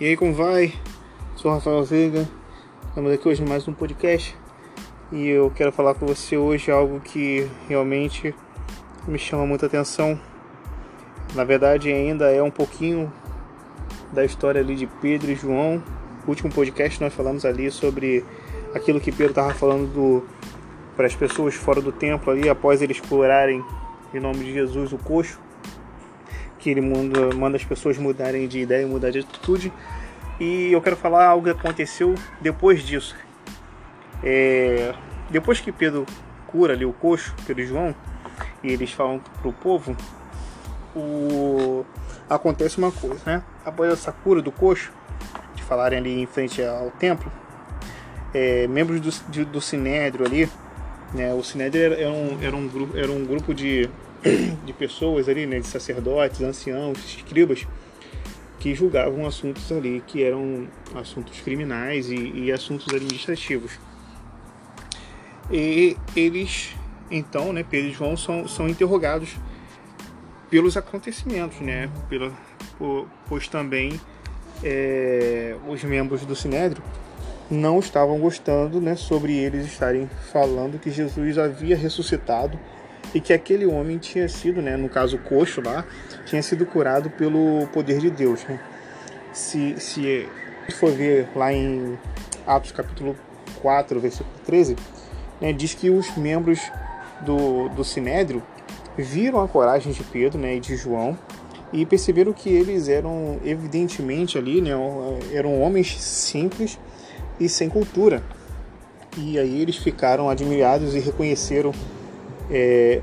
E aí, como vai? Sou Rafael Veiga, estamos aqui hoje em mais um podcast e eu quero falar com você hoje algo que realmente me chama muita atenção. Na verdade, ainda é um pouquinho da história ali de Pedro e João. No último podcast nós falamos ali sobre aquilo que Pedro estava falando do, para as pessoas fora do templo ali, após eles curarem em nome de Jesus o coxo que ele manda, manda as pessoas mudarem de ideia, mudar de atitude. E eu quero falar algo que aconteceu depois disso. É, depois que Pedro cura ali o coxo, Pedro e João, e eles falam para o povo, o... acontece uma coisa, né? Após essa cura do coxo, de falarem ali em frente ao templo, é, membros do, do Sinédrio ali, né? O Sinédrio era um, era um, grupo, era um grupo de de pessoas ali, né, de sacerdotes, anciãos, escribas, que julgavam assuntos ali que eram assuntos criminais e, e assuntos administrativos. E eles, então, né, Pedro e João são, são interrogados pelos acontecimentos, né, pela, pois também é, os membros do Sinédrio não estavam gostando né, sobre eles estarem falando que Jesus havia ressuscitado e que aquele homem tinha sido, né, no caso coxo lá, tinha sido curado pelo poder de Deus. Né? Se, se for ver lá em Atos capítulo 4, versículo 13, né, diz que os membros do, do Sinédrio viram a coragem de Pedro né, e de João e perceberam que eles eram evidentemente ali, né, eram homens simples e sem cultura. E aí eles ficaram admirados e reconheceram é,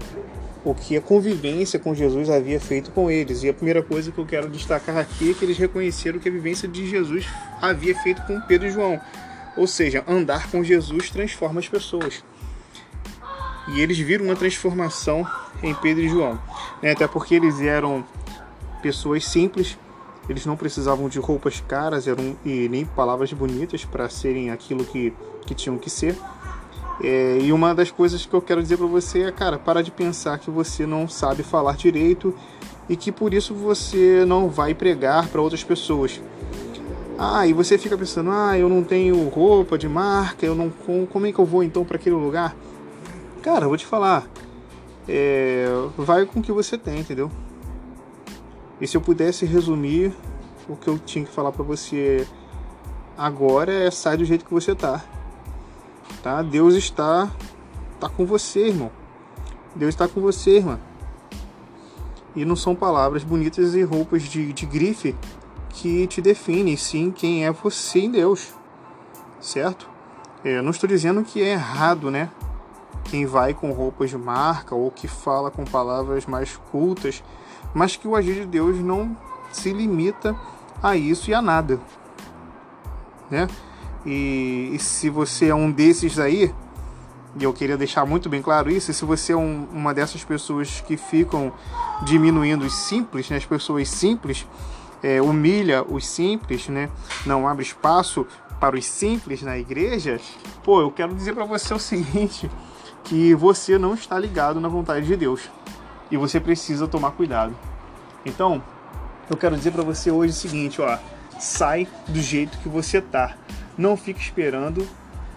o que a convivência com Jesus havia feito com eles. E a primeira coisa que eu quero destacar aqui é que eles reconheceram que a vivência de Jesus havia feito com Pedro e João. Ou seja, andar com Jesus transforma as pessoas. E eles viram uma transformação em Pedro e João. Né? Até porque eles eram pessoas simples, eles não precisavam de roupas caras eram, e nem palavras bonitas para serem aquilo que, que tinham que ser. É, e uma das coisas que eu quero dizer para você é, cara, para de pensar que você não sabe falar direito e que por isso você não vai pregar para outras pessoas. Ah, e você fica pensando, ah, eu não tenho roupa de marca, eu não como é que eu vou então para aquele lugar? Cara, eu vou te falar, é, vai com o que você tem, entendeu? E se eu pudesse resumir o que eu tinha que falar para você agora é sai do jeito que você tá tá? Deus está tá com você, irmão. Deus está com você, irmã. E não são palavras bonitas e roupas de, de grife que te definem, sim, quem é você em Deus, certo? É, eu não estou dizendo que é errado, né? Quem vai com roupas de marca ou que fala com palavras mais cultas, mas que o agir de Deus não se limita a isso e a nada, né? E, e, se você é um desses aí, e eu queria deixar muito bem claro isso, se você é um, uma dessas pessoas que ficam diminuindo os simples, né, as pessoas simples, é, humilha os simples, né, não abre espaço para os simples na igreja, pô, eu quero dizer para você o seguinte, que você não está ligado na vontade de Deus e você precisa tomar cuidado. Então, eu quero dizer para você hoje o seguinte, ó, sai do jeito que você tá. Não fique esperando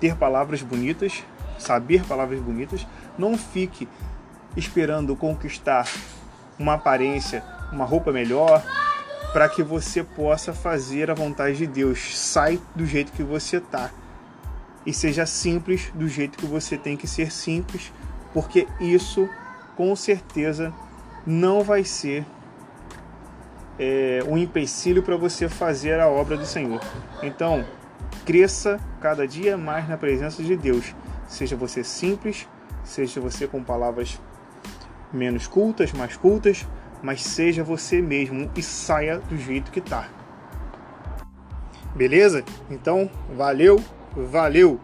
ter palavras bonitas, saber palavras bonitas. Não fique esperando conquistar uma aparência, uma roupa melhor, para que você possa fazer a vontade de Deus. Sai do jeito que você tá e seja simples do jeito que você tem que ser simples, porque isso com certeza não vai ser é, um empecilho para você fazer a obra do Senhor. Então, cresça cada dia mais na presença de Deus. Seja você simples, seja você com palavras menos cultas, mais cultas, mas seja você mesmo e saia do jeito que tá. Beleza? Então, valeu, valeu!